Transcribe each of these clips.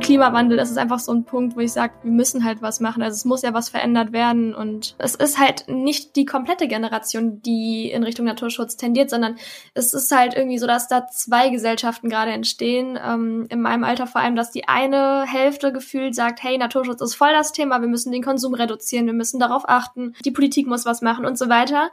Klimawandel, das ist einfach so ein Punkt, wo ich sage, wir müssen halt was machen. Also es muss ja was verändert werden und es ist halt nicht die komplette Generation, die in Richtung Naturschutz tendiert, sondern es ist halt irgendwie so, dass da zwei Gesellschaften gerade entstehen. Ähm, in meinem Alter vor allem, dass die eine Hälfte gefühlt sagt, hey, Naturschutz ist voll das Thema, wir müssen den Konsum reduzieren, wir müssen darauf achten, die Politik muss was machen und so weiter.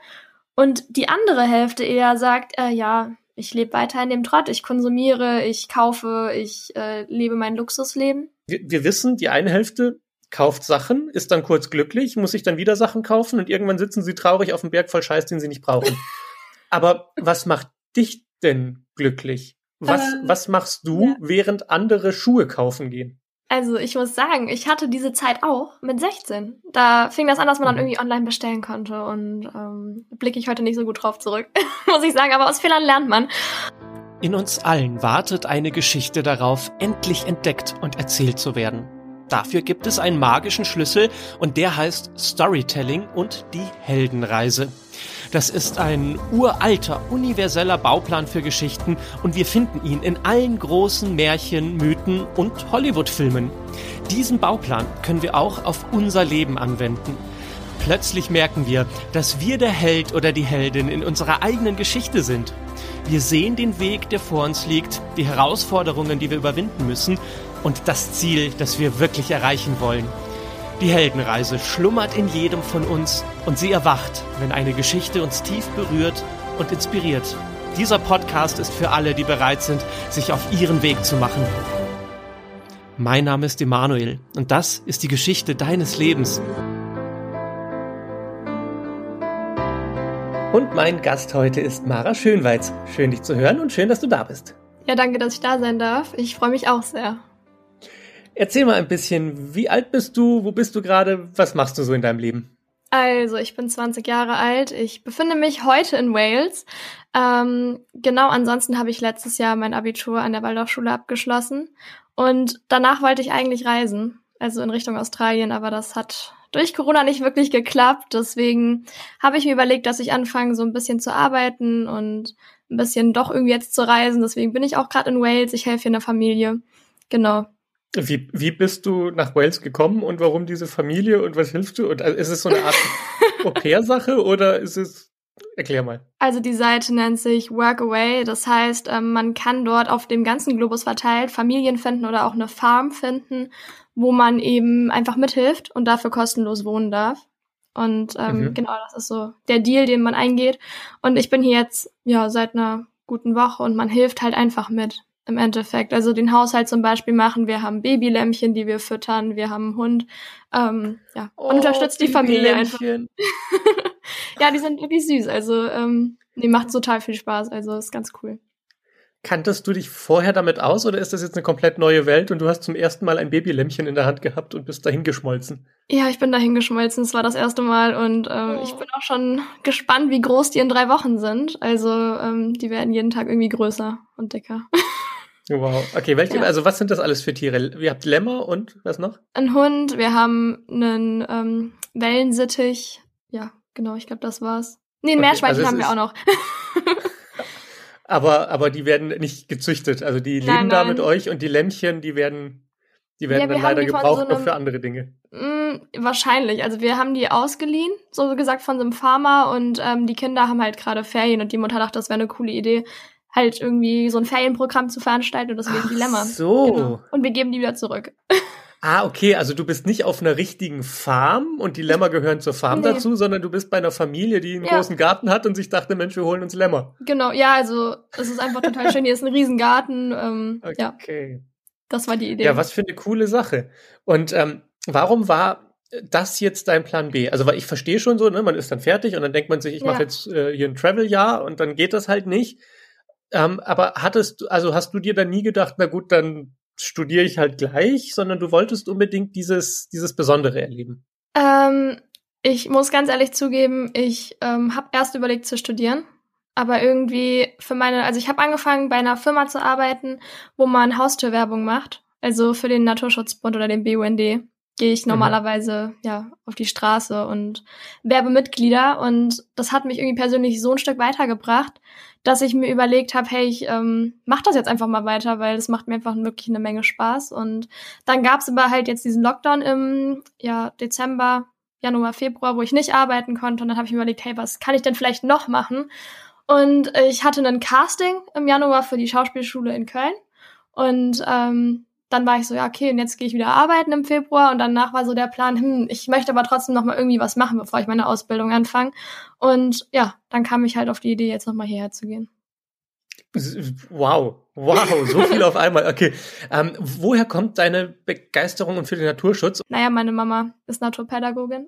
Und die andere Hälfte eher sagt, äh, ja, ich lebe weiter in dem Trott, ich konsumiere, ich kaufe, ich äh, lebe mein Luxusleben. Wir, wir wissen, die eine Hälfte kauft Sachen, ist dann kurz glücklich, muss sich dann wieder Sachen kaufen und irgendwann sitzen sie traurig auf dem Berg voll Scheiß, den sie nicht brauchen. Aber was macht dich denn glücklich? Was, äh, was machst du, ja. während andere Schuhe kaufen gehen? Also ich muss sagen, ich hatte diese Zeit auch mit 16. Da fing das an, dass man dann mhm. irgendwie online bestellen konnte und ähm, blicke ich heute nicht so gut drauf zurück, muss ich sagen. Aber aus Fehlern lernt man. In uns allen wartet eine Geschichte darauf, endlich entdeckt und erzählt zu werden. Dafür gibt es einen magischen Schlüssel und der heißt Storytelling und die Heldenreise. Das ist ein uralter, universeller Bauplan für Geschichten und wir finden ihn in allen großen Märchen, Mythen und Hollywood-Filmen. Diesen Bauplan können wir auch auf unser Leben anwenden. Plötzlich merken wir, dass wir der Held oder die Heldin in unserer eigenen Geschichte sind. Wir sehen den Weg, der vor uns liegt, die Herausforderungen, die wir überwinden müssen und das Ziel, das wir wirklich erreichen wollen. Die Heldenreise schlummert in jedem von uns und sie erwacht, wenn eine Geschichte uns tief berührt und inspiriert. Dieser Podcast ist für alle, die bereit sind, sich auf ihren Weg zu machen. Mein Name ist Emanuel und das ist die Geschichte deines Lebens. Und mein Gast heute ist Mara Schönweiz. Schön dich zu hören und schön, dass du da bist. Ja, danke, dass ich da sein darf. Ich freue mich auch sehr. Erzähl mal ein bisschen, wie alt bist du, wo bist du gerade, was machst du so in deinem Leben? Also, ich bin 20 Jahre alt. Ich befinde mich heute in Wales. Ähm, genau, ansonsten habe ich letztes Jahr mein Abitur an der Waldorfschule abgeschlossen. Und danach wollte ich eigentlich reisen, also in Richtung Australien, aber das hat durch Corona nicht wirklich geklappt. Deswegen habe ich mir überlegt, dass ich anfange, so ein bisschen zu arbeiten und ein bisschen doch irgendwie jetzt zu reisen. Deswegen bin ich auch gerade in Wales. Ich helfe hier in der Familie. Genau. Wie, wie bist du nach Wales gekommen und warum diese Familie und was hilfst du? Und also ist es so eine Art Au-pair-Sache oder ist es Erklär mal. Also die Seite nennt sich Workaway. Das heißt, ähm, man kann dort auf dem ganzen Globus verteilt Familien finden oder auch eine Farm finden, wo man eben einfach mithilft und dafür kostenlos wohnen darf. Und ähm, mhm. genau, das ist so der Deal, den man eingeht. Und ich bin hier jetzt ja seit einer guten Woche und man hilft halt einfach mit im Endeffekt. Also den Haushalt zum Beispiel machen, wir haben Babylämmchen, die wir füttern, wir haben einen Hund, ähm, ja, oh, und unterstützt die Familie einfach. ja, die sind wirklich süß, also ähm, die macht total viel Spaß, also ist ganz cool. Kanntest du dich vorher damit aus oder ist das jetzt eine komplett neue Welt und du hast zum ersten Mal ein Babylämmchen in der Hand gehabt und bist dahin geschmolzen? Ja, ich bin dahin geschmolzen. Es war das erste Mal und ähm, oh. ich bin auch schon gespannt, wie groß die in drei Wochen sind. Also ähm, die werden jeden Tag irgendwie größer und dicker. Wow. Okay, welche, ja. also was sind das alles für Tiere? Ihr habt Lämmer und was noch? Ein Hund, wir haben einen ähm, Wellensittich. Ja, genau, ich glaube, das war's. Nee, ein okay, Meerschweinchen also haben wir auch noch. aber, aber die werden nicht gezüchtet. Also die nein, leben nein. da mit euch und die Lämmchen, die werden, die werden ja, dann leider gebraucht so einem, noch für andere Dinge. Mh, mm, wahrscheinlich. Also wir haben die ausgeliehen, so gesagt, von so einem Farmer und ähm, die Kinder haben halt gerade Ferien und die Mutter dachte, das wäre eine coole Idee, halt irgendwie so ein Ferienprogramm zu veranstalten und deswegen Ach Dilemma. So. Genau. Und wir geben die wieder zurück. Ah, okay, also du bist nicht auf einer richtigen Farm und die Lämmer gehören zur Farm nee. dazu, sondern du bist bei einer Familie, die einen ja. großen Garten hat und sich dachte, Mensch, wir holen uns Lämmer. Genau, ja, also es ist einfach total schön. Hier ist ein Riesengarten. Ähm, okay. Ja, das war die Idee. Ja, was für eine coole Sache. Und ähm, warum war das jetzt dein Plan B? Also, weil ich verstehe schon so, ne, man ist dann fertig und dann denkt man sich, ich ja. mache jetzt äh, hier ein Travel-Jahr und dann geht das halt nicht. Ähm, aber hattest du, also hast du dir dann nie gedacht, na gut, dann studiere ich halt gleich, sondern du wolltest unbedingt dieses, dieses Besondere erleben? Ähm, ich muss ganz ehrlich zugeben, ich ähm, habe erst überlegt zu studieren, aber irgendwie für meine, also ich habe angefangen bei einer Firma zu arbeiten, wo man Haustürwerbung macht, also für den Naturschutzbund oder den BUND. Gehe ich mhm. normalerweise mhm. ja auf die Straße und werbe Mitglieder und das hat mich irgendwie persönlich so ein Stück weitergebracht, dass ich mir überlegt habe, hey, ich ähm, mach das jetzt einfach mal weiter, weil das macht mir einfach wirklich eine Menge Spaß und dann gab es aber halt jetzt diesen Lockdown im ja Dezember, Januar, Februar, wo ich nicht arbeiten konnte und dann habe ich mir überlegt, hey, was kann ich denn vielleicht noch machen? Und ich hatte ein Casting im Januar für die Schauspielschule in Köln und ähm, dann war ich so, ja, okay, und jetzt gehe ich wieder arbeiten im Februar und danach war so der Plan, hm, ich möchte aber trotzdem noch mal irgendwie was machen, bevor ich meine Ausbildung anfange. Und ja, dann kam ich halt auf die Idee, jetzt noch mal hierher zu gehen. Wow, wow, so viel auf einmal. Okay, ähm, woher kommt deine Begeisterung für den Naturschutz? Naja, meine Mama ist Naturpädagogin.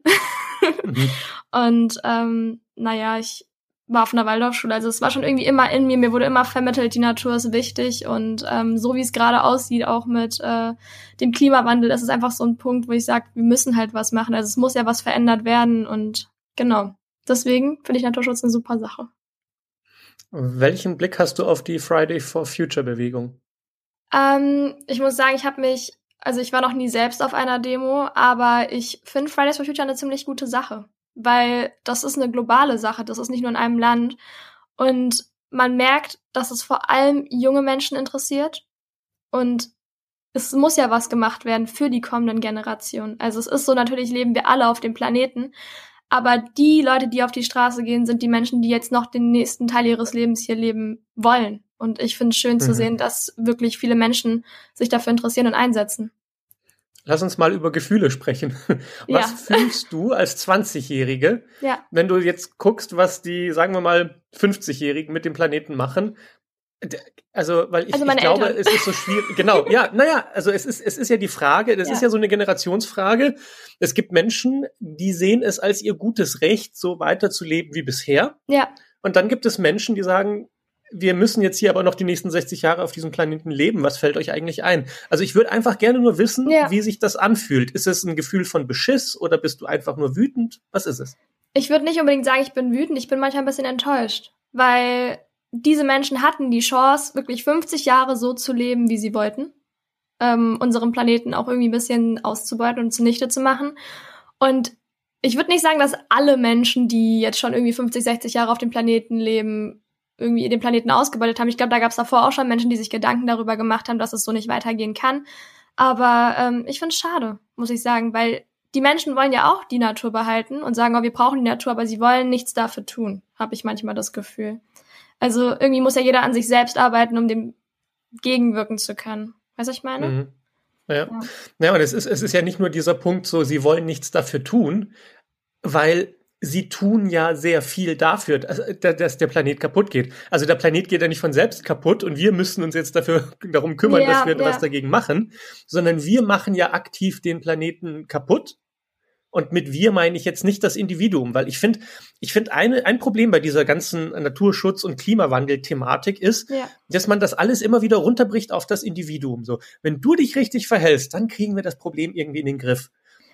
mhm. Und ähm, naja, ich war auf einer Waldorfschule. Also es war schon irgendwie immer in mir. Mir wurde immer vermittelt, die Natur ist wichtig. Und ähm, so wie es gerade aussieht, auch mit äh, dem Klimawandel, das ist einfach so ein Punkt, wo ich sage, wir müssen halt was machen. Also es muss ja was verändert werden. Und genau. Deswegen finde ich Naturschutz eine super Sache. Welchen Blick hast du auf die Friday for Future Bewegung? Ähm, ich muss sagen, ich habe mich, also ich war noch nie selbst auf einer Demo, aber ich finde Fridays for Future eine ziemlich gute Sache weil das ist eine globale Sache, das ist nicht nur in einem Land. Und man merkt, dass es vor allem junge Menschen interessiert und es muss ja was gemacht werden für die kommenden Generationen. Also es ist so, natürlich leben wir alle auf dem Planeten, aber die Leute, die auf die Straße gehen, sind die Menschen, die jetzt noch den nächsten Teil ihres Lebens hier leben wollen. Und ich finde es schön mhm. zu sehen, dass wirklich viele Menschen sich dafür interessieren und einsetzen. Lass uns mal über Gefühle sprechen. Was ja. fühlst du als 20-Jährige, ja. wenn du jetzt guckst, was die, sagen wir mal, 50-Jährigen mit dem Planeten machen? Also, weil ich, also ich glaube, Eltern. es ist so schwierig. Genau, ja, naja, also es ist, es ist ja die Frage, das ja. ist ja so eine Generationsfrage. Es gibt Menschen, die sehen es als ihr gutes Recht, so weiterzuleben wie bisher. Ja. Und dann gibt es Menschen, die sagen, wir müssen jetzt hier aber noch die nächsten 60 Jahre auf diesem Planeten leben. Was fällt euch eigentlich ein? Also ich würde einfach gerne nur wissen, ja. wie sich das anfühlt. Ist es ein Gefühl von Beschiss oder bist du einfach nur wütend? Was ist es? Ich würde nicht unbedingt sagen, ich bin wütend. Ich bin manchmal ein bisschen enttäuscht, weil diese Menschen hatten die Chance, wirklich 50 Jahre so zu leben, wie sie wollten. Ähm, unseren Planeten auch irgendwie ein bisschen auszubeuten und zunichte zu machen. Und ich würde nicht sagen, dass alle Menschen, die jetzt schon irgendwie 50, 60 Jahre auf dem Planeten leben, irgendwie den Planeten ausgebeutet haben. Ich glaube, da gab es davor auch schon Menschen, die sich Gedanken darüber gemacht haben, dass es so nicht weitergehen kann. Aber ähm, ich finde es schade, muss ich sagen, weil die Menschen wollen ja auch die Natur behalten und sagen, oh, wir brauchen die Natur, aber sie wollen nichts dafür tun, habe ich manchmal das Gefühl. Also irgendwie muss ja jeder an sich selbst arbeiten, um dem gegenwirken zu können. Weißt du, was ich meine? Mhm. Ja. ja. ja, und es ist, es ist ja nicht nur dieser Punkt, so, sie wollen nichts dafür tun, weil sie tun ja sehr viel dafür, dass der Planet kaputt geht. Also der Planet geht ja nicht von selbst kaputt und wir müssen uns jetzt dafür darum kümmern, ja, dass wir ja. was dagegen machen, sondern wir machen ja aktiv den Planeten kaputt. Und mit wir meine ich jetzt nicht das Individuum, weil ich finde, ich finde eine, ein Problem bei dieser ganzen Naturschutz- und Klimawandel-Thematik ist, ja. dass man das alles immer wieder runterbricht auf das Individuum. So, wenn du dich richtig verhältst, dann kriegen wir das Problem irgendwie in den Griff.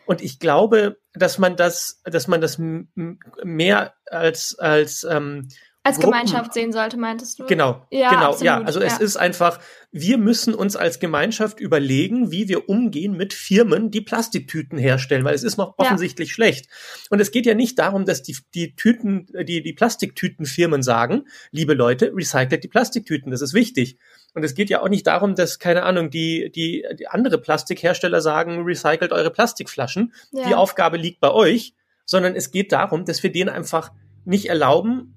Und ich glaube, dass man das, dass man das mehr als als ähm, als Gruppen, Gemeinschaft sehen sollte, meintest du? Genau, ja, genau, absolut, ja. Also ja. es ist einfach, wir müssen uns als Gemeinschaft überlegen, wie wir umgehen mit Firmen, die Plastiktüten herstellen, weil es ist noch offensichtlich ja. schlecht. Und es geht ja nicht darum, dass die, die Tüten, die, die Plastiktütenfirmen sagen, liebe Leute, recycelt die Plastiktüten, das ist wichtig. Und es geht ja auch nicht darum, dass, keine Ahnung, die, die, die andere Plastikhersteller sagen, recycelt eure Plastikflaschen. Ja. Die Aufgabe liegt bei euch, sondern es geht darum, dass wir denen einfach nicht erlauben,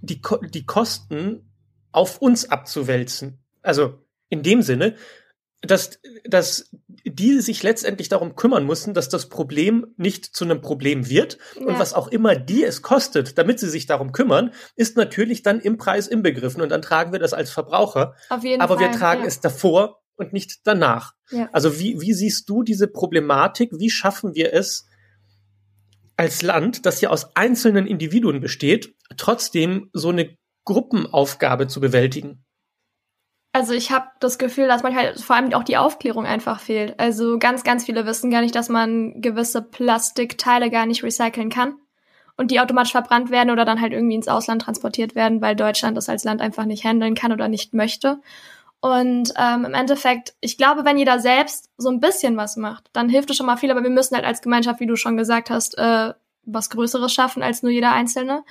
die, die Kosten auf uns abzuwälzen. Also in dem Sinne, dass, dass die sich letztendlich darum kümmern müssen, dass das Problem nicht zu einem Problem wird. Ja. Und was auch immer die es kostet, damit sie sich darum kümmern, ist natürlich dann im Preis inbegriffen. Und dann tragen wir das als Verbraucher. Auf jeden Aber Fall, wir tragen ja. es davor und nicht danach. Ja. Also wie, wie siehst du diese Problematik? Wie schaffen wir es als Land, das ja aus einzelnen Individuen besteht, trotzdem so eine Gruppenaufgabe zu bewältigen? Also ich habe das Gefühl, dass manchmal vor allem auch die Aufklärung einfach fehlt. Also ganz, ganz viele wissen gar nicht, dass man gewisse Plastikteile gar nicht recyceln kann und die automatisch verbrannt werden oder dann halt irgendwie ins Ausland transportiert werden, weil Deutschland das als Land einfach nicht handeln kann oder nicht möchte. Und ähm, im Endeffekt, ich glaube, wenn jeder selbst so ein bisschen was macht, dann hilft es schon mal viel, aber wir müssen halt als Gemeinschaft, wie du schon gesagt hast, äh, was Größeres schaffen als nur jeder Einzelne.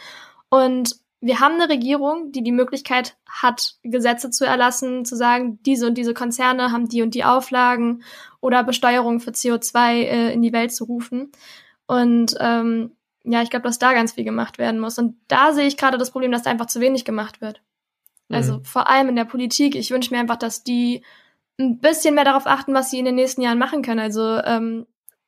Und wir haben eine Regierung, die die Möglichkeit hat, Gesetze zu erlassen, zu sagen, diese und diese Konzerne haben die und die Auflagen oder Besteuerung für CO2 äh, in die Welt zu rufen. Und ähm, ja, ich glaube, dass da ganz viel gemacht werden muss. Und da sehe ich gerade das Problem, dass da einfach zu wenig gemacht wird. Also mhm. vor allem in der Politik. Ich wünsche mir einfach, dass die ein bisschen mehr darauf achten, was sie in den nächsten Jahren machen können. Also ähm,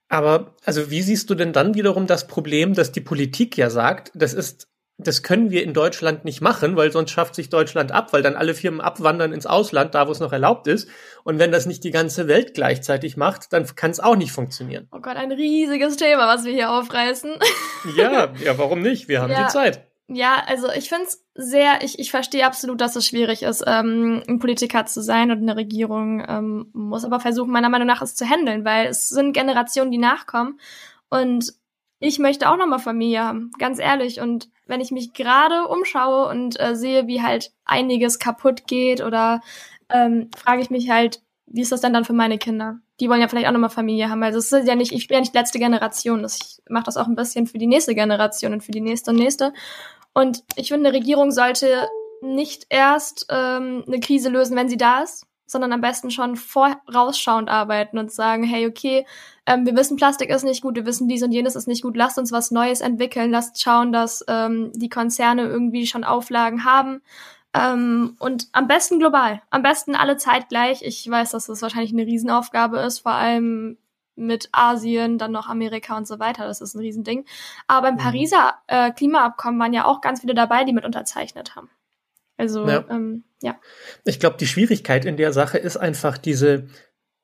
aber also wie siehst du denn dann wiederum das Problem, dass die Politik ja sagt, das ist das können wir in Deutschland nicht machen, weil sonst schafft sich Deutschland ab, weil dann alle Firmen abwandern ins Ausland, da wo es noch erlaubt ist. Und wenn das nicht die ganze Welt gleichzeitig macht, dann kann es auch nicht funktionieren. Oh Gott, ein riesiges Thema, was wir hier aufreißen. Ja, ja, warum nicht? Wir haben ja. die Zeit. Ja, also ich finde es sehr, ich, ich verstehe absolut, dass es schwierig ist, ähm, ein Politiker zu sein und eine Regierung ähm, muss aber versuchen, meiner Meinung nach, es zu handeln, weil es sind Generationen, die nachkommen. Und ich möchte auch nochmal Familie haben, ganz ehrlich. Und wenn ich mich gerade umschaue und äh, sehe, wie halt einiges kaputt geht oder ähm, frage ich mich halt, wie ist das denn dann für meine Kinder? Die wollen ja vielleicht auch nochmal Familie haben. Also es ist ja nicht, ich bin ja nicht letzte Generation. Ich mache das auch ein bisschen für die nächste Generation und für die nächste und nächste. Und ich finde, eine Regierung sollte nicht erst ähm, eine Krise lösen, wenn sie da ist, sondern am besten schon vorausschauend arbeiten und sagen, hey, okay, ähm, wir wissen, Plastik ist nicht gut, wir wissen, dies und jenes ist nicht gut, lasst uns was Neues entwickeln, lasst schauen, dass ähm, die Konzerne irgendwie schon Auflagen haben. Ähm, und am besten global, am besten alle zeitgleich. Ich weiß, dass das wahrscheinlich eine Riesenaufgabe ist, vor allem mit Asien, dann noch Amerika und so weiter. Das ist ein Riesending. Aber im mhm. Pariser äh, Klimaabkommen waren ja auch ganz viele dabei, die mit unterzeichnet haben. Also, ja. Ähm, ja. Ich glaube, die Schwierigkeit in der Sache ist einfach diese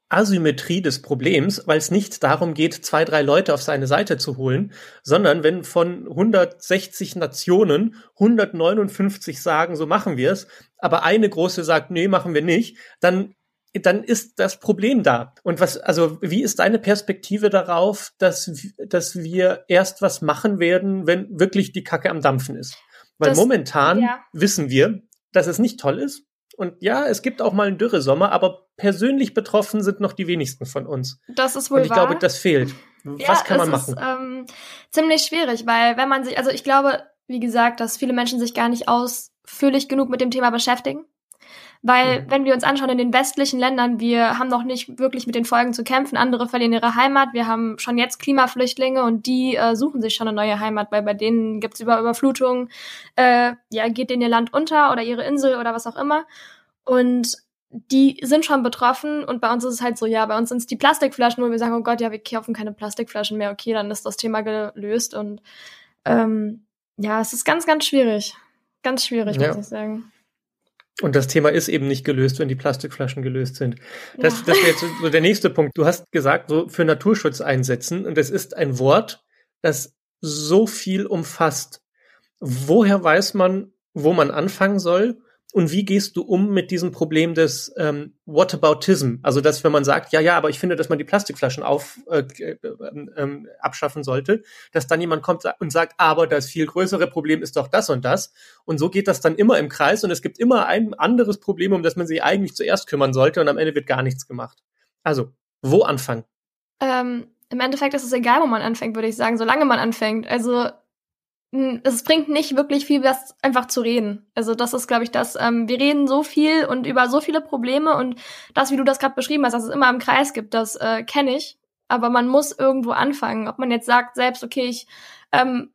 Asymmetrie des Problems, weil es nicht darum geht, zwei, drei Leute auf seine Seite zu holen, sondern wenn von 160 Nationen 159 sagen, so machen wir es, aber eine große sagt, nee, machen wir nicht, dann dann ist das Problem da. Und was, also, wie ist deine Perspektive darauf, dass, dass wir erst was machen werden, wenn wirklich die Kacke am Dampfen ist? Weil das, momentan ja. wissen wir, dass es nicht toll ist. Und ja, es gibt auch mal einen Dürresommer, aber persönlich betroffen sind noch die wenigsten von uns. Das ist wohl Und ich wahr. glaube, das fehlt. Was ja, kann man machen? Ist, ähm, ziemlich schwierig, weil wenn man sich, also ich glaube, wie gesagt, dass viele Menschen sich gar nicht ausführlich genug mit dem Thema beschäftigen. Weil, mhm. wenn wir uns anschauen, in den westlichen Ländern, wir haben noch nicht wirklich mit den Folgen zu kämpfen. Andere verlieren ihre Heimat. Wir haben schon jetzt Klimaflüchtlinge und die äh, suchen sich schon eine neue Heimat, weil bei denen gibt's über Überflutungen, äh, ja, geht denen ihr Land unter oder ihre Insel oder was auch immer. Und die sind schon betroffen und bei uns ist es halt so, ja, bei uns sind es die Plastikflaschen, wo wir sagen, oh Gott, ja, wir kaufen keine Plastikflaschen mehr, okay, dann ist das Thema gelöst und ähm, ja, es ist ganz, ganz schwierig. Ganz schwierig, ja. muss ich sagen. Und das Thema ist eben nicht gelöst, wenn die Plastikflaschen gelöst sind. Das, ja. das wäre jetzt so der nächste Punkt. Du hast gesagt, so für Naturschutz einsetzen. Und das ist ein Wort, das so viel umfasst. Woher weiß man, wo man anfangen soll? Und wie gehst du um mit diesem Problem des ähm, Whataboutism? Also, dass wenn man sagt, ja, ja, aber ich finde, dass man die Plastikflaschen auf, äh, äh, äh, abschaffen sollte, dass dann jemand kommt und sagt, aber das viel größere Problem ist doch das und das. Und so geht das dann immer im Kreis und es gibt immer ein anderes Problem, um das man sich eigentlich zuerst kümmern sollte und am Ende wird gar nichts gemacht. Also, wo anfangen? Ähm, Im Endeffekt ist es egal, wo man anfängt, würde ich sagen, solange man anfängt. Also es bringt nicht wirklich viel, das einfach zu reden. Also das ist, glaube ich, das. Ähm, wir reden so viel und über so viele Probleme und das, wie du das gerade beschrieben hast, dass es immer im Kreis gibt, das äh, kenne ich. Aber man muss irgendwo anfangen. Ob man jetzt sagt selbst, okay, ich ähm,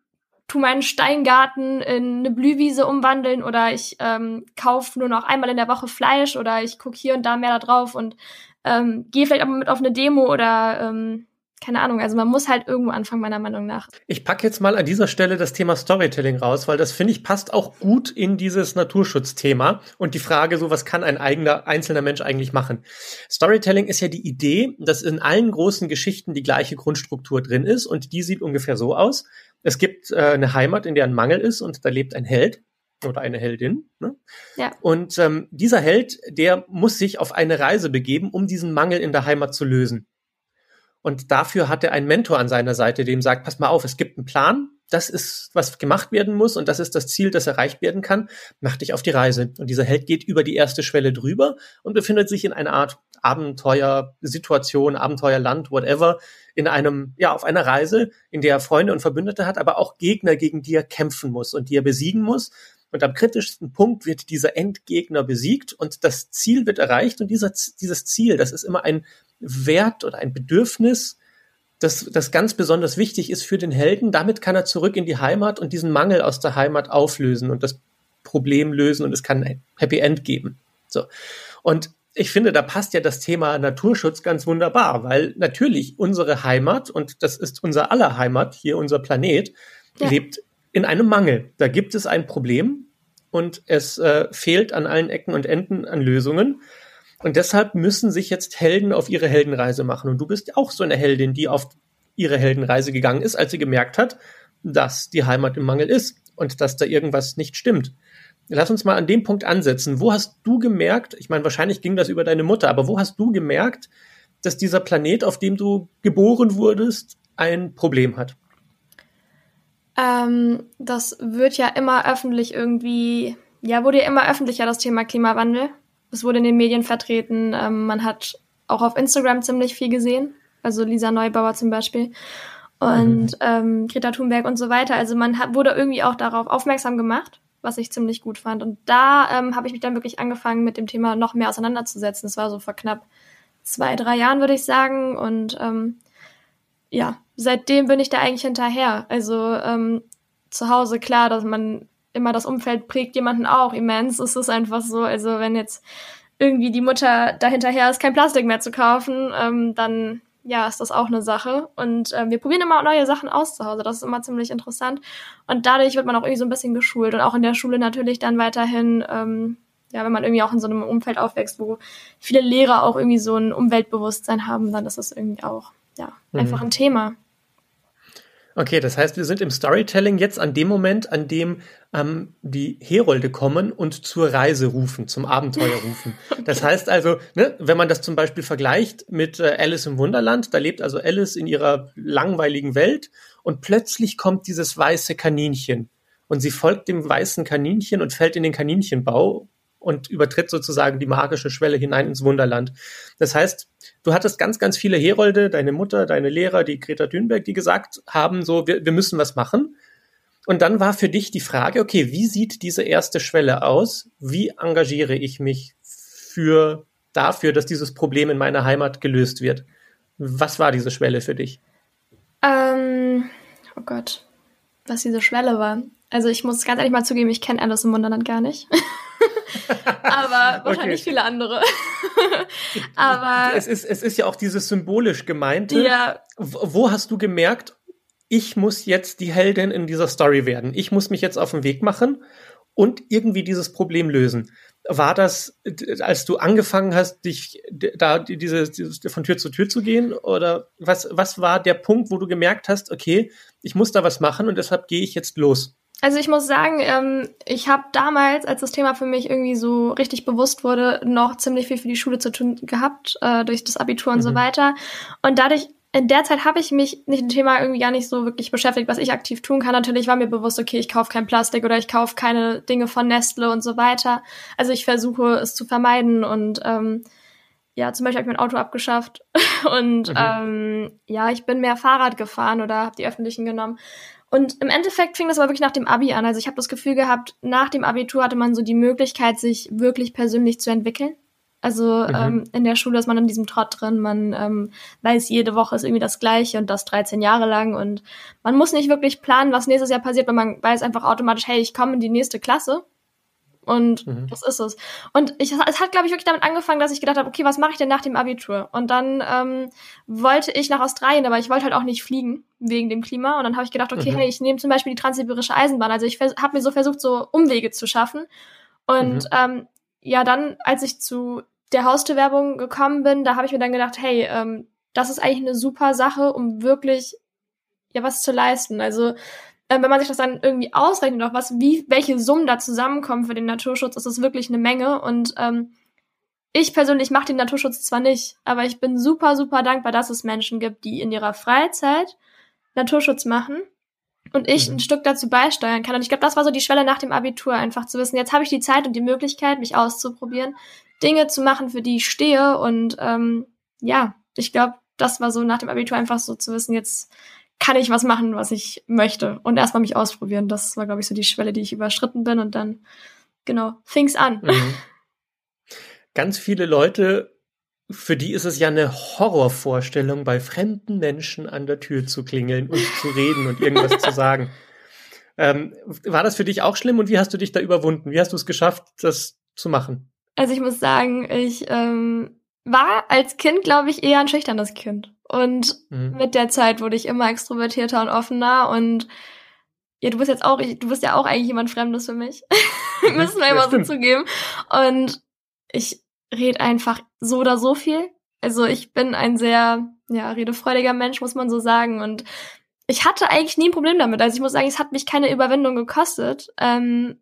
tu meinen Steingarten in eine Blühwiese umwandeln oder ich ähm, kaufe nur noch einmal in der Woche Fleisch oder ich gucke hier und da mehr da drauf und ähm, gehe vielleicht auch mit auf eine Demo oder ähm, keine Ahnung, also man muss halt irgendwo anfangen, meiner Meinung nach. Ich packe jetzt mal an dieser Stelle das Thema Storytelling raus, weil das finde ich passt auch gut in dieses Naturschutzthema und die Frage, so was kann ein eigener einzelner Mensch eigentlich machen. Storytelling ist ja die Idee, dass in allen großen Geschichten die gleiche Grundstruktur drin ist und die sieht ungefähr so aus. Es gibt äh, eine Heimat, in der ein Mangel ist und da lebt ein Held oder eine Heldin. Ne? Ja. Und ähm, dieser Held, der muss sich auf eine Reise begeben, um diesen Mangel in der Heimat zu lösen. Und dafür hat er einen Mentor an seiner Seite, dem sagt, pass mal auf, es gibt einen Plan, das ist, was gemacht werden muss und das ist das Ziel, das erreicht werden kann, mach dich auf die Reise. Und dieser Held geht über die erste Schwelle drüber und befindet sich in einer Art Abenteuersituation, Abenteuerland, whatever, in einem, ja, auf einer Reise, in der er Freunde und Verbündete hat, aber auch Gegner, gegen die er kämpfen muss und die er besiegen muss. Und am kritischsten Punkt wird dieser Endgegner besiegt und das Ziel wird erreicht. Und dieser, dieses Ziel, das ist immer ein Wert oder ein Bedürfnis, das, das ganz besonders wichtig ist für den Helden. Damit kann er zurück in die Heimat und diesen Mangel aus der Heimat auflösen und das Problem lösen und es kann ein Happy End geben. So. Und ich finde, da passt ja das Thema Naturschutz ganz wunderbar, weil natürlich unsere Heimat, und das ist unser aller Heimat, hier unser Planet, ja. lebt in einem Mangel. Da gibt es ein Problem und es äh, fehlt an allen Ecken und Enden an Lösungen. Und deshalb müssen sich jetzt Helden auf ihre Heldenreise machen. Und du bist auch so eine Heldin, die auf ihre Heldenreise gegangen ist, als sie gemerkt hat, dass die Heimat im Mangel ist und dass da irgendwas nicht stimmt. Lass uns mal an dem Punkt ansetzen. Wo hast du gemerkt, ich meine, wahrscheinlich ging das über deine Mutter, aber wo hast du gemerkt, dass dieser Planet, auf dem du geboren wurdest, ein Problem hat? Ähm, das wird ja immer öffentlich irgendwie, ja, wurde ja immer öffentlicher, das Thema Klimawandel es wurde in den Medien vertreten. Ähm, man hat auch auf Instagram ziemlich viel gesehen. Also Lisa Neubauer zum Beispiel. Und mhm. ähm, Greta Thunberg und so weiter. Also man hat, wurde irgendwie auch darauf aufmerksam gemacht, was ich ziemlich gut fand. Und da ähm, habe ich mich dann wirklich angefangen, mit dem Thema noch mehr auseinanderzusetzen. Das war so vor knapp zwei, drei Jahren, würde ich sagen. Und ähm, ja, seitdem bin ich da eigentlich hinterher. Also ähm, zu Hause, klar, dass man immer das Umfeld prägt jemanden auch immens. Es ist einfach so, also wenn jetzt irgendwie die Mutter dahinterher ist, kein Plastik mehr zu kaufen, ähm, dann ja, ist das auch eine Sache. Und äh, wir probieren immer neue Sachen aus zu Hause. Das ist immer ziemlich interessant. Und dadurch wird man auch irgendwie so ein bisschen geschult. Und auch in der Schule natürlich dann weiterhin, ähm, ja, wenn man irgendwie auch in so einem Umfeld aufwächst, wo viele Lehrer auch irgendwie so ein Umweltbewusstsein haben, dann ist das irgendwie auch, ja, mhm. einfach ein Thema. Okay, das heißt, wir sind im Storytelling jetzt an dem Moment, an dem ähm, die Herolde kommen und zur Reise rufen, zum Abenteuer rufen. Das heißt also, ne, wenn man das zum Beispiel vergleicht mit äh, Alice im Wunderland, da lebt also Alice in ihrer langweiligen Welt und plötzlich kommt dieses weiße Kaninchen und sie folgt dem weißen Kaninchen und fällt in den Kaninchenbau und übertritt sozusagen die magische Schwelle hinein ins Wunderland. Das heißt, du hattest ganz, ganz viele Herolde, deine Mutter, deine Lehrer, die Greta Thunberg, die gesagt haben, so, wir, wir müssen was machen. Und dann war für dich die Frage, okay, wie sieht diese erste Schwelle aus? Wie engagiere ich mich für dafür, dass dieses Problem in meiner Heimat gelöst wird? Was war diese Schwelle für dich? Ähm, oh Gott, was diese Schwelle war. Also ich muss ganz ehrlich mal zugeben, ich kenne Alice im Wunderland gar nicht. aber wahrscheinlich okay. viele andere. aber es ist, es ist ja auch dieses symbolisch gemeinte. Ja. Wo hast du gemerkt, ich muss jetzt die Heldin in dieser Story werden? Ich muss mich jetzt auf den Weg machen und irgendwie dieses Problem lösen. War das, als du angefangen hast, dich da diese, diese von Tür zu Tür zu gehen? Oder was, was war der Punkt, wo du gemerkt hast, okay, ich muss da was machen und deshalb gehe ich jetzt los? Also ich muss sagen, ähm, ich habe damals, als das Thema für mich irgendwie so richtig bewusst wurde, noch ziemlich viel für die Schule zu tun gehabt, äh, durch das Abitur und mhm. so weiter. Und dadurch, in der Zeit habe ich mich mit dem Thema irgendwie gar nicht so wirklich beschäftigt, was ich aktiv tun kann. Natürlich war mir bewusst, okay, ich kaufe kein Plastik oder ich kaufe keine Dinge von Nestle und so weiter. Also ich versuche es zu vermeiden und ähm, ja, zum Beispiel habe ich mein Auto abgeschafft und mhm. ähm, ja, ich bin mehr Fahrrad gefahren oder habe die öffentlichen genommen. Und im Endeffekt fing das aber wirklich nach dem Abi an. Also ich habe das Gefühl gehabt, nach dem Abitur hatte man so die Möglichkeit, sich wirklich persönlich zu entwickeln. Also mhm. ähm, in der Schule ist man in diesem Trott drin, man ähm, weiß, jede Woche ist irgendwie das gleiche und das 13 Jahre lang und man muss nicht wirklich planen, was nächstes Jahr passiert, weil man weiß einfach automatisch, hey, ich komme in die nächste Klasse und mhm. das ist es. Und ich, es hat, glaube ich, wirklich damit angefangen, dass ich gedacht habe, okay, was mache ich denn nach dem Abitur? Und dann ähm, wollte ich nach Australien, aber ich wollte halt auch nicht fliegen wegen dem Klima. Und dann habe ich gedacht, okay, mhm. hey, ich nehme zum Beispiel die transsibirische Eisenbahn. Also ich habe mir so versucht, so Umwege zu schaffen. Und mhm. ähm, ja, dann, als ich zu der Haustürwerbung gekommen bin, da habe ich mir dann gedacht, hey, ähm, das ist eigentlich eine super Sache, um wirklich ja was zu leisten. Also äh, wenn man sich das dann irgendwie ausrechnet, auch was, wie, welche Summen da zusammenkommen für den Naturschutz, ist das wirklich eine Menge. Und ähm, ich persönlich mache den Naturschutz zwar nicht, aber ich bin super, super dankbar, dass es Menschen gibt, die in ihrer Freizeit Naturschutz machen und ich mhm. ein Stück dazu beisteuern kann. Und ich glaube, das war so die Schwelle nach dem Abitur, einfach zu wissen, jetzt habe ich die Zeit und die Möglichkeit, mich auszuprobieren, Dinge zu machen, für die ich stehe. Und ähm, ja, ich glaube, das war so nach dem Abitur einfach so zu wissen, jetzt kann ich was machen, was ich möchte. Und erstmal mich ausprobieren. Das war, glaube ich, so die Schwelle, die ich überschritten bin. Und dann, genau, fing's an. Mhm. Ganz viele Leute für die ist es ja eine Horrorvorstellung, bei fremden Menschen an der Tür zu klingeln und zu reden und irgendwas zu sagen. Ähm, war das für dich auch schlimm und wie hast du dich da überwunden? Wie hast du es geschafft, das zu machen? Also ich muss sagen, ich ähm, war als Kind, glaube ich, eher ein schüchternes Kind. Und mhm. mit der Zeit wurde ich immer extrovertierter und offener und ja, du bist jetzt auch, du bist ja auch eigentlich jemand Fremdes für mich. Mhm. Müssen wir ja, immer so zugeben. Und ich rede einfach so oder so viel. Also ich bin ein sehr, ja, redefreudiger Mensch, muss man so sagen. Und ich hatte eigentlich nie ein Problem damit. Also ich muss sagen, es hat mich keine Überwindung gekostet. Ähm,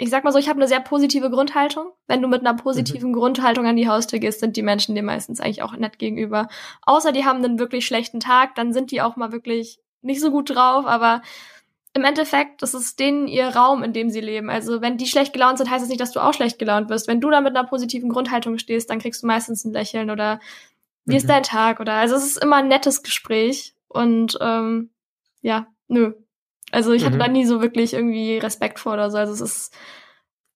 ich sag mal so, ich habe eine sehr positive Grundhaltung. Wenn du mit einer positiven mhm. Grundhaltung an die Haustür gehst, sind die Menschen dir meistens eigentlich auch nett gegenüber. Außer die haben einen wirklich schlechten Tag, dann sind die auch mal wirklich nicht so gut drauf, aber im Endeffekt, das ist denen ihr Raum, in dem sie leben. Also wenn die schlecht gelaunt sind, heißt das nicht, dass du auch schlecht gelaunt wirst. Wenn du da mit einer positiven Grundhaltung stehst, dann kriegst du meistens ein Lächeln oder wie mhm. ist dein Tag oder also es ist immer ein nettes Gespräch und ähm, ja, nö. Also ich mhm. hatte da nie so wirklich irgendwie Respekt vor oder so. Also es ist,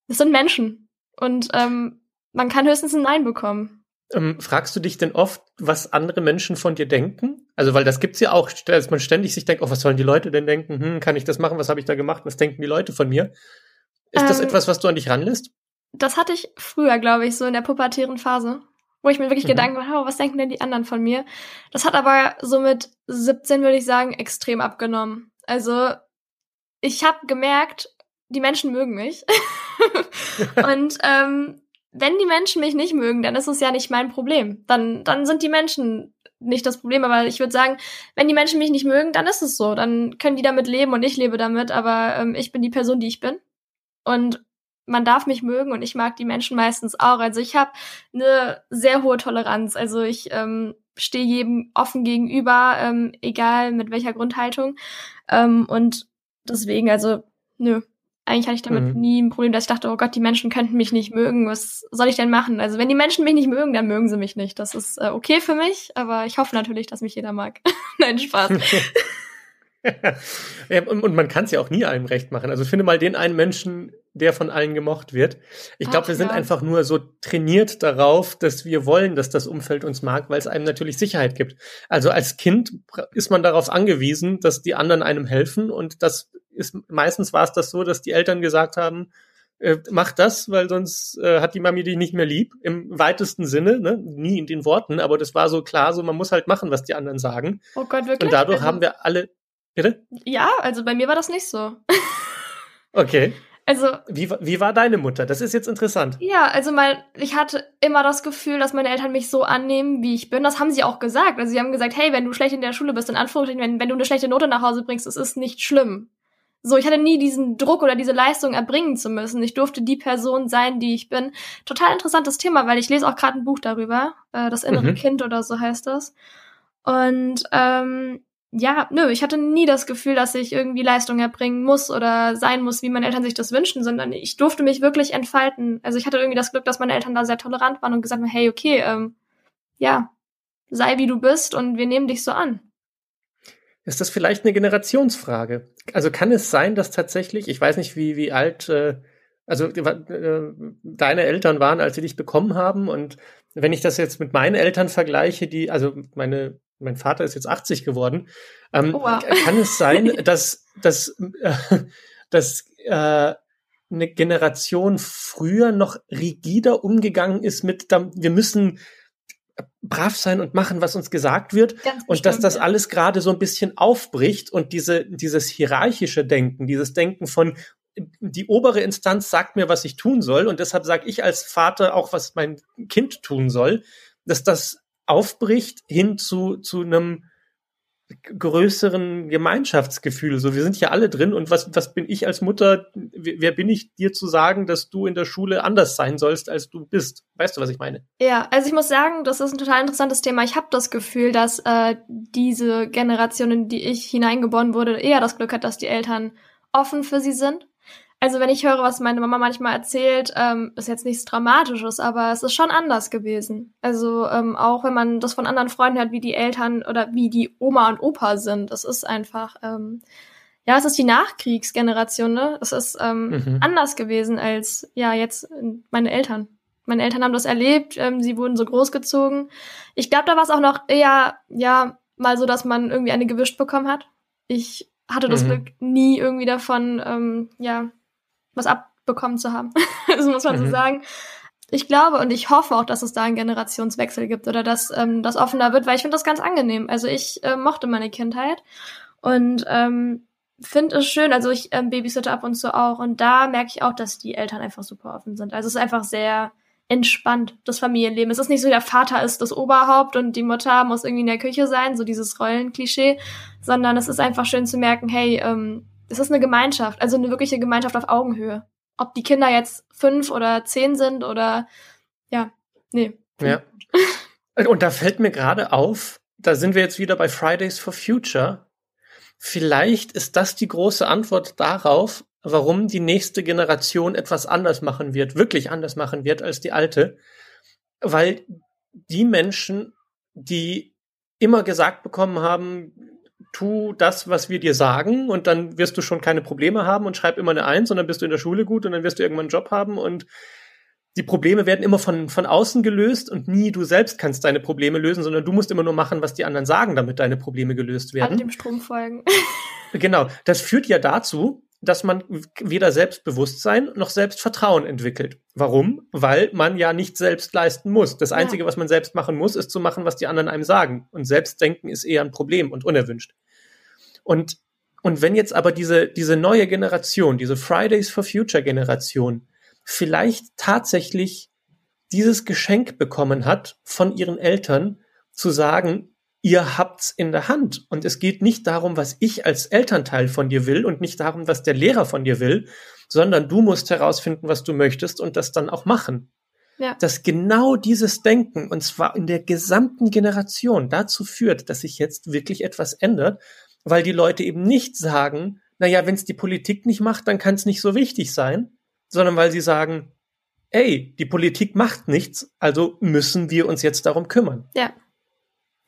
es sind Menschen und ähm, man kann höchstens ein Nein bekommen. Ähm, fragst du dich denn oft, was andere Menschen von dir denken? Also, weil das gibt's ja auch, dass man ständig sich denkt, oh, was sollen die Leute denn denken? Hm, kann ich das machen? Was habe ich da gemacht? Was denken die Leute von mir? Ist ähm, das etwas, was du an dich ranlässt? Das hatte ich früher, glaube ich, so in der pubertären Phase, wo ich mir wirklich mhm. Gedanken mache, oh, was denken denn die anderen von mir? Das hat aber so mit 17, würde ich sagen, extrem abgenommen. Also, ich habe gemerkt, die Menschen mögen mich. und ähm, wenn die Menschen mich nicht mögen, dann ist es ja nicht mein Problem. Dann, dann sind die Menschen nicht das Problem. Aber ich würde sagen, wenn die Menschen mich nicht mögen, dann ist es so. Dann können die damit leben und ich lebe damit. Aber ähm, ich bin die Person, die ich bin. Und man darf mich mögen und ich mag die Menschen meistens auch. Also ich habe eine sehr hohe Toleranz. Also ich ähm, stehe jedem offen gegenüber, ähm, egal mit welcher Grundhaltung. Ähm, und deswegen, also, nö, eigentlich hatte ich damit mhm. nie ein Problem, dass ich dachte, oh Gott, die Menschen könnten mich nicht mögen. Was soll ich denn machen? Also wenn die Menschen mich nicht mögen, dann mögen sie mich nicht. Das ist äh, okay für mich, aber ich hoffe natürlich, dass mich jeder mag. Nein, Spaß. ja, und, und, man kann es ja auch nie einem recht machen. Also finde mal den einen Menschen, der von allen gemocht wird. Ich glaube, wir sind ja. einfach nur so trainiert darauf, dass wir wollen, dass das Umfeld uns mag, weil es einem natürlich Sicherheit gibt. Also als Kind ist man darauf angewiesen, dass die anderen einem helfen und das ist meistens war es das so, dass die Eltern gesagt haben, äh, mach das, weil sonst äh, hat die Mami dich nicht mehr lieb, im weitesten Sinne, ne? nie in den Worten, aber das war so klar, so man muss halt machen, was die anderen sagen. Oh Gott, wirklich? Und dadurch also, haben wir alle, bitte? Ja, also bei mir war das nicht so. okay. Also wie, wie war deine Mutter? Das ist jetzt interessant. Ja, also mein, ich hatte immer das Gefühl, dass meine Eltern mich so annehmen, wie ich bin. Das haben sie auch gesagt. Also sie haben gesagt, hey, wenn du schlecht in der Schule bist, in Anführungsstrichen, wenn, wenn du eine schlechte Note nach Hause bringst, es ist nicht schlimm. So, ich hatte nie diesen Druck oder diese Leistung erbringen zu müssen. Ich durfte die Person sein, die ich bin. Total interessantes Thema, weil ich lese auch gerade ein Buch darüber. Äh, das innere mhm. Kind oder so heißt das. Und ähm, ja, nö, ich hatte nie das Gefühl, dass ich irgendwie Leistung erbringen muss oder sein muss, wie meine Eltern sich das wünschen, sondern ich durfte mich wirklich entfalten. Also ich hatte irgendwie das Glück, dass meine Eltern da sehr tolerant waren und gesagt haben, hey, okay, ähm, ja, sei wie du bist und wir nehmen dich so an. Ist das vielleicht eine Generationsfrage? Also kann es sein, dass tatsächlich, ich weiß nicht, wie, wie alt, äh, also äh, deine Eltern waren, als sie dich bekommen haben. Und wenn ich das jetzt mit meinen Eltern vergleiche, die, also meine, mein Vater ist jetzt 80 geworden, ähm, oh, wow. kann es sein, dass, dass, äh, dass äh, eine Generation früher noch rigider umgegangen ist mit, wir müssen brav sein und machen, was uns gesagt wird. Ganz und dass das alles gerade so ein bisschen aufbricht und diese, dieses hierarchische Denken, dieses Denken von, die obere Instanz sagt mir, was ich tun soll und deshalb sage ich als Vater auch, was mein Kind tun soll, dass das aufbricht hin zu, zu einem größeren Gemeinschaftsgefühl. So, wir sind ja alle drin und was, was bin ich als Mutter, wer bin ich dir zu sagen, dass du in der Schule anders sein sollst, als du bist? Weißt du, was ich meine? Ja, also ich muss sagen, das ist ein total interessantes Thema. Ich habe das Gefühl, dass äh, diese Generation, in die ich hineingeboren wurde, eher das Glück hat, dass die Eltern offen für sie sind also wenn ich höre, was meine Mama manchmal erzählt, ähm, ist jetzt nichts Dramatisches, aber es ist schon anders gewesen. Also ähm, auch wenn man das von anderen Freunden hört, wie die Eltern oder wie die Oma und Opa sind, das ist einfach, ähm, ja, es ist die Nachkriegsgeneration, ne? Es ist ähm, mhm. anders gewesen als ja jetzt meine Eltern. Meine Eltern haben das erlebt, ähm, sie wurden so großgezogen. Ich glaube, da war es auch noch eher, ja, mal so, dass man irgendwie eine gewischt bekommen hat. Ich hatte das mhm. Glück nie irgendwie davon, ähm, ja, was abbekommen zu haben. das muss man mhm. so sagen. Ich glaube und ich hoffe auch, dass es da einen Generationswechsel gibt oder dass ähm, das offener wird, weil ich finde das ganz angenehm. Also ich äh, mochte meine Kindheit und ähm, finde es schön. Also ich ähm, babysitte ab und zu auch und da merke ich auch, dass die Eltern einfach super offen sind. Also es ist einfach sehr entspannt, das Familienleben. Es ist nicht so, der Vater ist das Oberhaupt und die Mutter muss irgendwie in der Küche sein, so dieses Rollenklischee, sondern es ist einfach schön zu merken, hey, ähm, es ist eine Gemeinschaft, also eine wirkliche Gemeinschaft auf Augenhöhe. Ob die Kinder jetzt fünf oder zehn sind oder ja, nee. Ja. Und da fällt mir gerade auf, da sind wir jetzt wieder bei Fridays for Future. Vielleicht ist das die große Antwort darauf, warum die nächste Generation etwas anders machen wird, wirklich anders machen wird als die alte. Weil die Menschen, die immer gesagt bekommen haben, tu das, was wir dir sagen und dann wirst du schon keine Probleme haben und schreib immer eine Eins und dann bist du in der Schule gut und dann wirst du irgendwann einen Job haben und die Probleme werden immer von, von außen gelöst und nie du selbst kannst deine Probleme lösen, sondern du musst immer nur machen, was die anderen sagen, damit deine Probleme gelöst werden. An dem Strom folgen. genau. Das führt ja dazu, dass man weder Selbstbewusstsein noch Selbstvertrauen entwickelt. Warum? Weil man ja nicht selbst leisten muss. Das Einzige, ja. was man selbst machen muss, ist zu machen, was die anderen einem sagen. Und Selbstdenken ist eher ein Problem und unerwünscht. Und, und wenn jetzt aber diese, diese neue Generation, diese Fridays for Future Generation, vielleicht tatsächlich dieses Geschenk bekommen hat von ihren Eltern, zu sagen, ihr habt's in der Hand. Und es geht nicht darum, was ich als Elternteil von dir will und nicht darum, was der Lehrer von dir will, sondern du musst herausfinden, was du möchtest und das dann auch machen. Ja. Dass genau dieses Denken, und zwar in der gesamten Generation, dazu führt, dass sich jetzt wirklich etwas ändert, weil die Leute eben nicht sagen, naja, wenn es die Politik nicht macht, dann kann es nicht so wichtig sein, sondern weil sie sagen, ey, die Politik macht nichts, also müssen wir uns jetzt darum kümmern. Ja.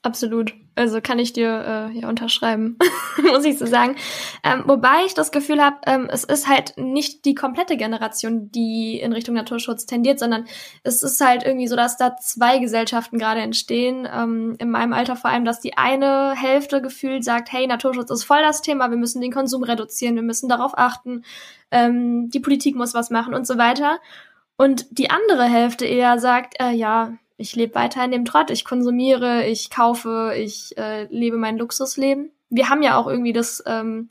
Absolut. Also kann ich dir äh, ja unterschreiben, muss ich so sagen. Ähm, wobei ich das Gefühl habe, ähm, es ist halt nicht die komplette Generation, die in Richtung Naturschutz tendiert, sondern es ist halt irgendwie so, dass da zwei Gesellschaften gerade entstehen. Ähm, in meinem Alter vor allem, dass die eine Hälfte gefühlt sagt, hey, Naturschutz ist voll das Thema, wir müssen den Konsum reduzieren, wir müssen darauf achten, ähm, die Politik muss was machen und so weiter. Und die andere Hälfte eher sagt, äh, ja, ich lebe weiter in dem Trott, ich konsumiere, ich kaufe, ich äh, lebe mein Luxusleben. Wir haben ja auch irgendwie das, ähm,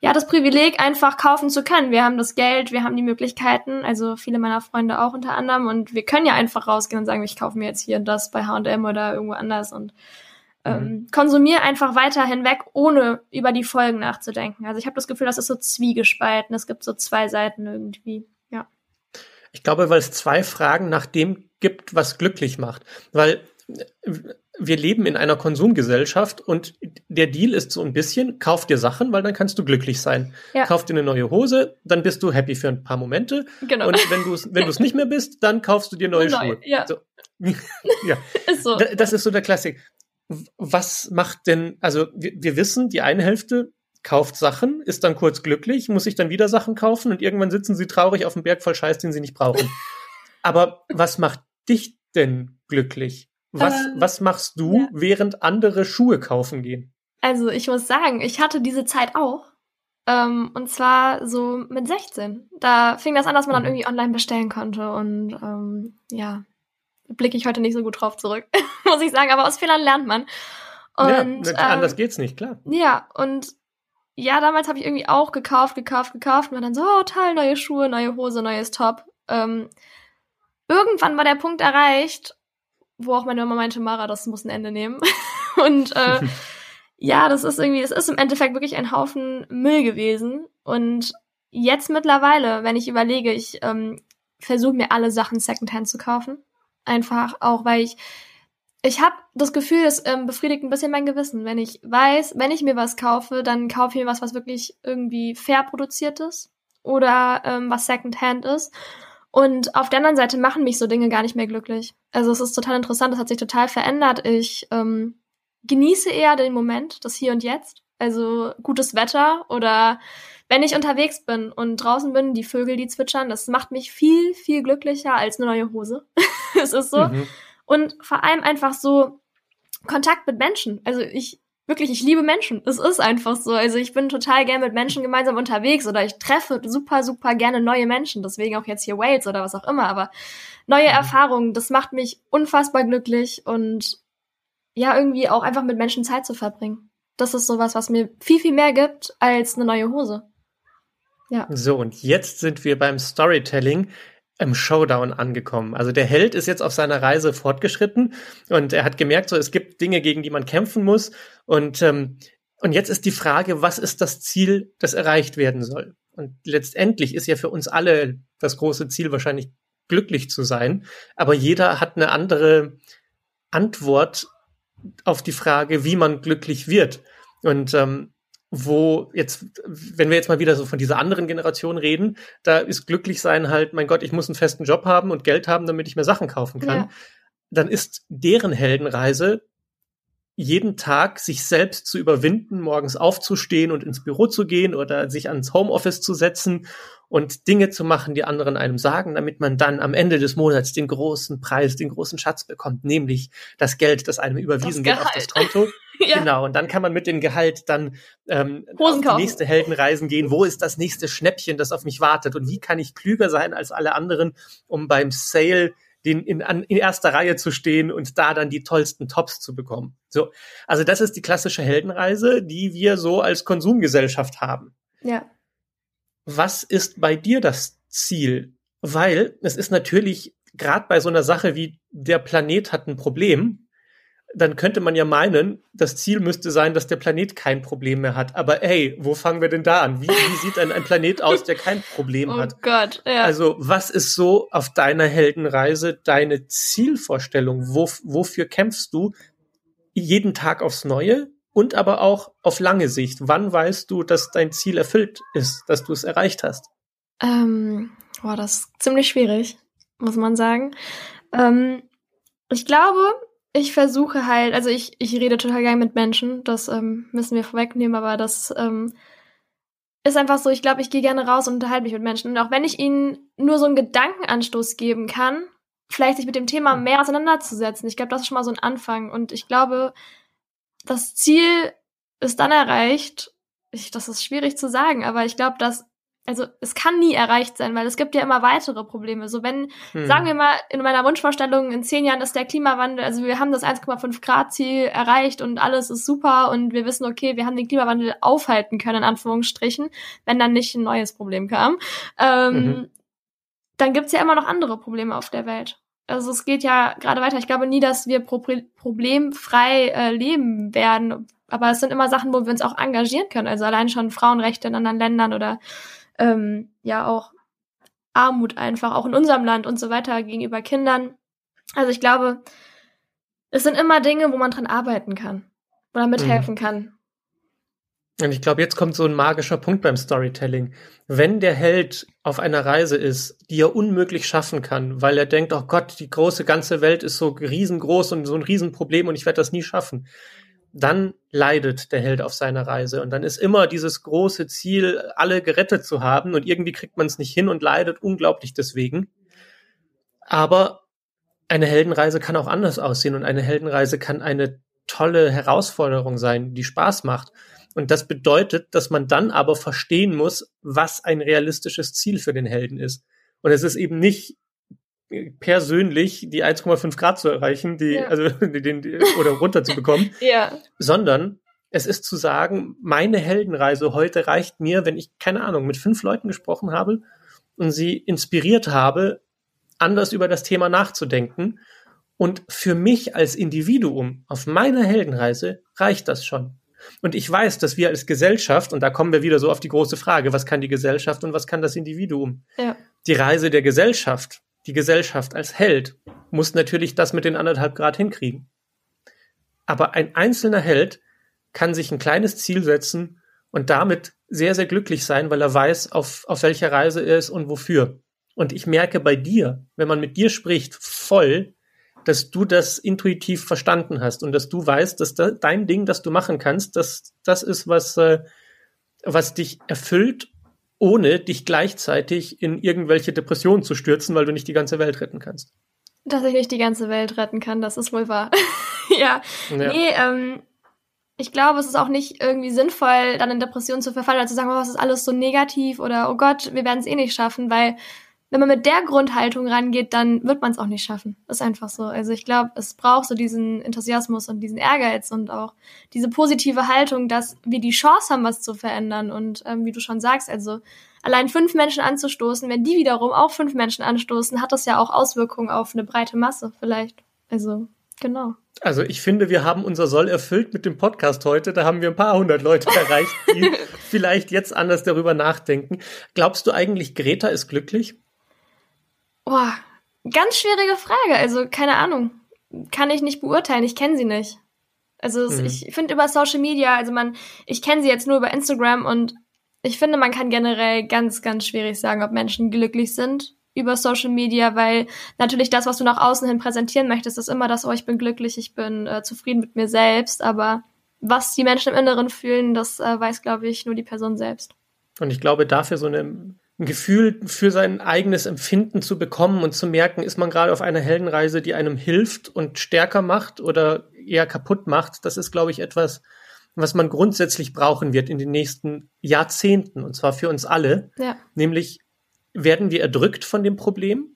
ja, das Privileg, einfach kaufen zu können. Wir haben das Geld, wir haben die Möglichkeiten, also viele meiner Freunde auch unter anderem, und wir können ja einfach rausgehen und sagen, ich kaufe mir jetzt hier das bei H&M oder irgendwo anders und ähm, mhm. konsumiere einfach weiter hinweg, ohne über die Folgen nachzudenken. Also ich habe das Gefühl, das ist so zwiegespalten. Es gibt so zwei Seiten irgendwie. Ich glaube, weil es zwei Fragen nach dem gibt, was glücklich macht. Weil wir leben in einer Konsumgesellschaft und der Deal ist so ein bisschen, kauf dir Sachen, weil dann kannst du glücklich sein. Ja. Kauf dir eine neue Hose, dann bist du happy für ein paar Momente. Genau. Und wenn du es wenn du's nicht mehr bist, dann kaufst du dir neue Neu, Schuhe. Ja. So. ja. Ist so. Das ist so der Klassik. Was macht denn, also wir, wir wissen, die eine Hälfte kauft Sachen, ist dann kurz glücklich, muss sich dann wieder Sachen kaufen und irgendwann sitzen sie traurig auf dem Berg voll Scheiß, den sie nicht brauchen. Aber was macht dich denn glücklich? Was, ähm, was machst du, ja. während andere Schuhe kaufen gehen? Also ich muss sagen, ich hatte diese Zeit auch. Ähm, und zwar so mit 16. Da fing das an, dass man dann mhm. irgendwie online bestellen konnte. Und ähm, ja, blicke ich heute nicht so gut drauf zurück, muss ich sagen. Aber aus Fehlern lernt man. Und, ja, anders ähm, geht's nicht, klar. Ja, und ja, damals habe ich irgendwie auch gekauft, gekauft, gekauft und war dann so, oh, toll, neue Schuhe, neue Hose, neues Top. Ähm, irgendwann war der Punkt erreicht, wo auch meine Mama meinte, Mara, das muss ein Ende nehmen. und äh, ja, das ist irgendwie, es ist im Endeffekt wirklich ein Haufen Müll gewesen. Und jetzt mittlerweile, wenn ich überlege, ich ähm, versuche mir alle Sachen Secondhand zu kaufen. Einfach auch, weil ich ich habe das Gefühl, es ähm, befriedigt ein bisschen mein Gewissen, wenn ich weiß, wenn ich mir was kaufe, dann kaufe ich mir was, was wirklich irgendwie fair produziert ist oder ähm, was Secondhand ist. Und auf der anderen Seite machen mich so Dinge gar nicht mehr glücklich. Also es ist total interessant, das hat sich total verändert. Ich ähm, genieße eher den Moment, das Hier und Jetzt. Also gutes Wetter oder wenn ich unterwegs bin und draußen bin, die Vögel, die zwitschern, das macht mich viel, viel glücklicher als eine neue Hose. es ist so. Mhm. Und vor allem einfach so Kontakt mit Menschen. Also ich wirklich, ich liebe Menschen. Es ist einfach so. Also ich bin total gern mit Menschen gemeinsam unterwegs oder ich treffe super, super gerne neue Menschen. Deswegen auch jetzt hier Wales oder was auch immer. Aber neue mhm. Erfahrungen, das macht mich unfassbar glücklich und ja, irgendwie auch einfach mit Menschen Zeit zu verbringen. Das ist sowas, was mir viel, viel mehr gibt als eine neue Hose. Ja. So, und jetzt sind wir beim Storytelling im Showdown angekommen. Also der Held ist jetzt auf seiner Reise fortgeschritten und er hat gemerkt, so es gibt Dinge, gegen die man kämpfen muss und ähm, und jetzt ist die Frage, was ist das Ziel, das erreicht werden soll? Und letztendlich ist ja für uns alle das große Ziel wahrscheinlich glücklich zu sein, aber jeder hat eine andere Antwort auf die Frage, wie man glücklich wird. Und ähm, wo jetzt, wenn wir jetzt mal wieder so von dieser anderen Generation reden, da ist glücklich sein halt, mein Gott, ich muss einen festen Job haben und Geld haben, damit ich mir Sachen kaufen kann. Ja. Dann ist deren Heldenreise jeden Tag sich selbst zu überwinden, morgens aufzustehen und ins Büro zu gehen oder sich ans Homeoffice zu setzen und Dinge zu machen, die anderen einem sagen, damit man dann am Ende des Monats den großen Preis, den großen Schatz bekommt, nämlich das Geld, das einem überwiesen das wird auf das Konto. ja. Genau, und dann kann man mit dem Gehalt dann ähm, auf die nächste Heldenreisen gehen. Wo ist das nächste Schnäppchen, das auf mich wartet? Und wie kann ich klüger sein als alle anderen, um beim Sale den in, an, in erster Reihe zu stehen und da dann die tollsten Tops zu bekommen. So, also das ist die klassische Heldenreise, die wir so als Konsumgesellschaft haben. Ja. Was ist bei dir das Ziel? Weil es ist natürlich gerade bei so einer Sache wie der Planet hat ein Problem, dann könnte man ja meinen, das Ziel müsste sein, dass der Planet kein Problem mehr hat. Aber ey, wo fangen wir denn da an? Wie, wie sieht denn ein Planet aus, der kein Problem oh hat? Oh Gott, ja. Also, was ist so auf deiner Heldenreise deine Zielvorstellung? Wo, wofür kämpfst du jeden Tag aufs Neue und aber auch auf lange Sicht? Wann weißt du, dass dein Ziel erfüllt ist, dass du es erreicht hast? Ähm, boah, das ist ziemlich schwierig, muss man sagen. Ähm, ich glaube, ich versuche halt, also ich, ich rede total gerne mit Menschen, das ähm, müssen wir vorwegnehmen, aber das ähm, ist einfach so, ich glaube, ich gehe gerne raus und unterhalte mich mit Menschen. Und auch wenn ich ihnen nur so einen Gedankenanstoß geben kann, vielleicht sich mit dem Thema mehr auseinanderzusetzen. Ich glaube, das ist schon mal so ein Anfang. Und ich glaube, das Ziel ist dann erreicht. Ich, das ist schwierig zu sagen, aber ich glaube, dass also es kann nie erreicht sein, weil es gibt ja immer weitere Probleme. So wenn, hm. sagen wir mal, in meiner Wunschvorstellung in zehn Jahren ist der Klimawandel, also wir haben das 1,5 Grad Ziel erreicht und alles ist super und wir wissen, okay, wir haben den Klimawandel aufhalten können, in Anführungsstrichen, wenn dann nicht ein neues Problem kam. Ähm, mhm. Dann gibt's ja immer noch andere Probleme auf der Welt. Also es geht ja gerade weiter. Ich glaube nie, dass wir pro problemfrei äh, leben werden. Aber es sind immer Sachen, wo wir uns auch engagieren können. Also allein schon Frauenrechte in anderen Ländern oder ähm, ja auch Armut einfach, auch in unserem Land und so weiter gegenüber Kindern. Also ich glaube, es sind immer Dinge, wo man dran arbeiten kann oder mithelfen mhm. kann. Und ich glaube, jetzt kommt so ein magischer Punkt beim Storytelling. Wenn der Held auf einer Reise ist, die er unmöglich schaffen kann, weil er denkt, oh Gott, die große ganze Welt ist so riesengroß und so ein Riesenproblem und ich werde das nie schaffen, dann leidet der Held auf seiner Reise. Und dann ist immer dieses große Ziel, alle gerettet zu haben. Und irgendwie kriegt man es nicht hin und leidet unglaublich deswegen. Aber eine Heldenreise kann auch anders aussehen. Und eine Heldenreise kann eine tolle Herausforderung sein, die Spaß macht. Und das bedeutet, dass man dann aber verstehen muss, was ein realistisches Ziel für den Helden ist. Und es ist eben nicht persönlich die 1,5 Grad zu erreichen, die, ja. also den, die, oder runterzubekommen, ja. sondern es ist zu sagen, meine Heldenreise heute reicht mir, wenn ich, keine Ahnung, mit fünf Leuten gesprochen habe und sie inspiriert habe, anders über das Thema nachzudenken. Und für mich als Individuum auf meiner Heldenreise reicht das schon. Und ich weiß, dass wir als Gesellschaft, und da kommen wir wieder so auf die große Frage, was kann die Gesellschaft und was kann das Individuum? Ja. Die Reise der Gesellschaft, die Gesellschaft als Held, muss natürlich das mit den anderthalb Grad hinkriegen. Aber ein einzelner Held kann sich ein kleines Ziel setzen und damit sehr, sehr glücklich sein, weil er weiß, auf, auf welcher Reise er ist und wofür. Und ich merke bei dir, wenn man mit dir spricht, voll, dass du das intuitiv verstanden hast und dass du weißt, dass da, dein Ding, das du machen kannst, dass das ist, was, äh, was dich erfüllt, ohne dich gleichzeitig in irgendwelche Depressionen zu stürzen, weil du nicht die ganze Welt retten kannst. Dass ich nicht die ganze Welt retten kann, das ist wohl wahr. ja. ja. Nee, ähm, ich glaube, es ist auch nicht irgendwie sinnvoll, dann in Depressionen zu verfallen oder zu sagen, oh, es ist alles so negativ oder oh Gott, wir werden es eh nicht schaffen, weil wenn man mit der Grundhaltung rangeht, dann wird man es auch nicht schaffen. Ist einfach so. Also ich glaube, es braucht so diesen Enthusiasmus und diesen Ehrgeiz und auch diese positive Haltung, dass wir die Chance haben, was zu verändern. Und ähm, wie du schon sagst, also allein fünf Menschen anzustoßen, wenn die wiederum auch fünf Menschen anstoßen, hat das ja auch Auswirkungen auf eine breite Masse vielleicht. Also genau. Also ich finde, wir haben unser Soll erfüllt mit dem Podcast heute. Da haben wir ein paar hundert Leute erreicht, die vielleicht jetzt anders darüber nachdenken. Glaubst du eigentlich, Greta ist glücklich? Boah, ganz schwierige Frage. Also, keine Ahnung. Kann ich nicht beurteilen. Ich kenne sie nicht. Also, mhm. ich finde über Social Media, also man, ich kenne sie jetzt nur über Instagram und ich finde, man kann generell ganz, ganz schwierig sagen, ob Menschen glücklich sind über Social Media, weil natürlich das, was du nach außen hin präsentieren möchtest, ist immer das, oh, ich bin glücklich, ich bin äh, zufrieden mit mir selbst, aber was die Menschen im Inneren fühlen, das äh, weiß, glaube ich, nur die Person selbst. Und ich glaube, dafür so eine ein Gefühl für sein eigenes Empfinden zu bekommen und zu merken, ist man gerade auf einer Heldenreise, die einem hilft und stärker macht oder eher kaputt macht. Das ist, glaube ich, etwas, was man grundsätzlich brauchen wird in den nächsten Jahrzehnten, und zwar für uns alle. Ja. Nämlich, werden wir erdrückt von dem Problem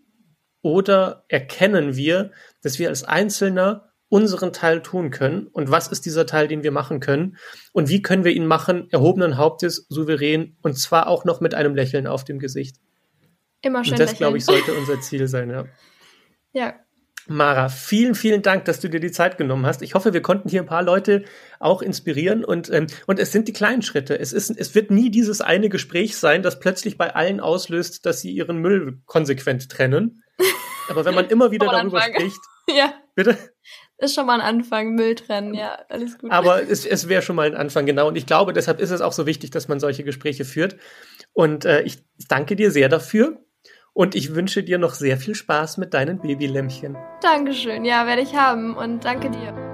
oder erkennen wir, dass wir als Einzelner unseren Teil tun können und was ist dieser Teil, den wir machen können und wie können wir ihn machen, erhobenen Hauptes, souverän und zwar auch noch mit einem Lächeln auf dem Gesicht. Immer schön. Und das, glaube ich, sollte unser Ziel sein, ja. Ja. Mara, vielen, vielen Dank, dass du dir die Zeit genommen hast. Ich hoffe, wir konnten hier ein paar Leute auch inspirieren und, ähm, und es sind die kleinen Schritte. Es ist, es wird nie dieses eine Gespräch sein, das plötzlich bei allen auslöst, dass sie ihren Müll konsequent trennen. Aber wenn man immer wieder darüber spricht. Ja. Bitte? Ist schon mal ein Anfang, Müll trennen, ja, alles gut. Aber es, es wäre schon mal ein Anfang, genau. Und ich glaube, deshalb ist es auch so wichtig, dass man solche Gespräche führt. Und äh, ich danke dir sehr dafür. Und ich wünsche dir noch sehr viel Spaß mit deinen Babylämmchen. Dankeschön, ja, werde ich haben. Und danke dir.